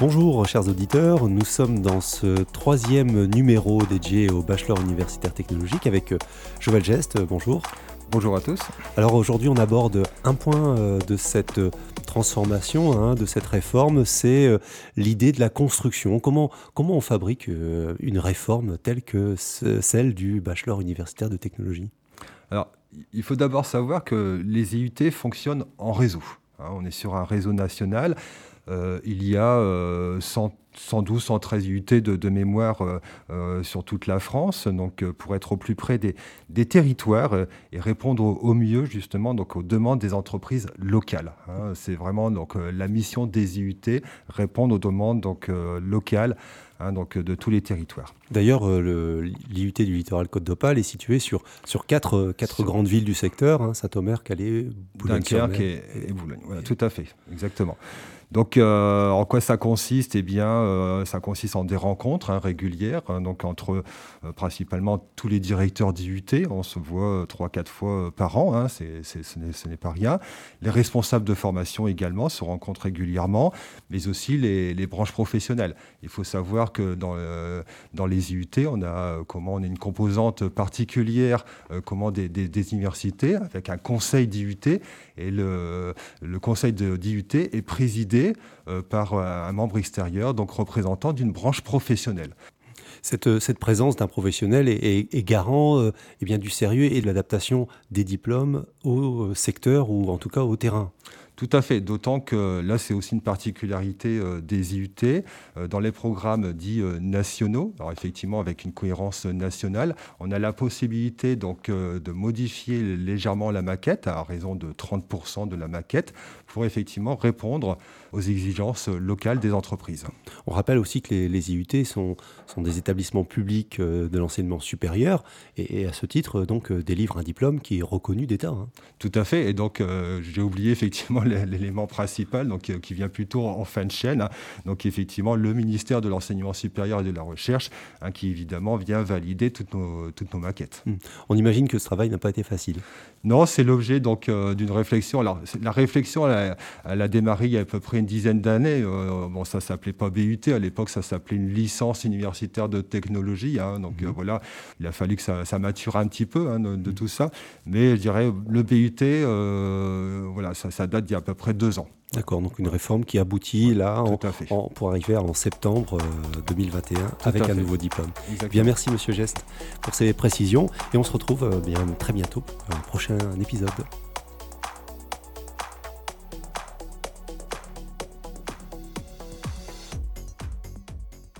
Bonjour chers auditeurs, nous sommes dans ce troisième numéro dédié au bachelor universitaire technologique avec euh, Joël Geste. Bonjour. Bonjour à tous. Alors aujourd'hui on aborde un point euh, de cette euh, transformation, hein, de cette réforme, c'est l'idée de la construction. Comment, comment on fabrique une réforme telle que celle du bachelor universitaire de technologie? Alors il faut d'abord savoir que les IUT fonctionnent en réseau. Hein. on est sur un réseau national. Euh, il y a 112, 113 UT de, mémoire euh, euh, sur toute la France, donc pour être au plus près des, territoires et répondre au, mieux justement donc aux demandes des entreprises locales. Hein. C'est vraiment donc la mission des IUT, répondre aux demandes donc locales. Hein, donc de tous les territoires. D'ailleurs, l'IUT du littoral Côte d'Opale est situé sur, sur quatre, quatre grandes villes du secteur, Saint-Omer, Calais, Boulogne-sur-Mer. Et, et, Boulogne, voilà, tout à fait, exactement. Donc, euh, en quoi ça consiste? Eh bien, euh, ça consiste en des rencontres hein, régulières, hein, donc entre euh, principalement tous les directeurs d'IUT. On se voit trois, quatre fois par an, hein, ce n'est pas rien. Les responsables de formation également se rencontrent régulièrement, mais aussi les, branches professionnelles. Il faut savoir que dans, dans les IUT, on a comment on a une composante particulière, comment des, universités avec un conseil d'IUT et le, le conseil d'IUT est présidé euh, par euh, un membre extérieur, donc représentant d'une branche professionnelle. Cette, euh, présence d'un professionnel est, garant eh bien, du sérieux et de l'adaptation des diplômes au secteur ou en tout cas au terrain. Tout à fait, d'autant que là, c'est aussi une particularité euh, des IUT. Euh, dans les programmes dits euh, nationaux, alors effectivement avec une cohérence nationale, on a la possibilité donc de modifier légèrement la maquette à raison de 30% de la maquette pour effectivement répondre aux exigences locales des entreprises. On rappelle aussi que les, IUT sont, sont, des établissements publics de l'enseignement supérieur et, à ce titre donc délivrent un diplôme qui est reconnu d'État. Hein. Tout à fait, et donc j'ai oublié effectivement l'élément principal, donc, euh, qui vient plutôt en fin de chaîne. Hein. Donc effectivement, le ministère de l'Enseignement supérieur et de la Recherche, hein, qui évidemment vient valider toutes nos, toutes nos maquettes. Hmm. On imagine que ce travail n'a pas été facile. Non, c'est l'objet donc euh, d'une réflexion. Alors la réflexion, elle a, démarré il y a à peu près une dizaine d'années. Euh, bon, ça s'appelait pas BUT à l'époque, ça s'appelait une licence universitaire de technologie. Hein. donc hmm. voilà, il a fallu que ça, ça mature un petit peu de, hmm. tout ça. Mais je dirais le BUT, voilà, ça, ça date d'il y a à peu près deux ans. D'accord, donc une réforme qui aboutit là pour arriver en septembre 2021 euh, avec un nouveau diplôme. Bien, merci Monsieur Geste pour ces précisions et on se retrouve euh, bien très bientôt pour un prochain épisode.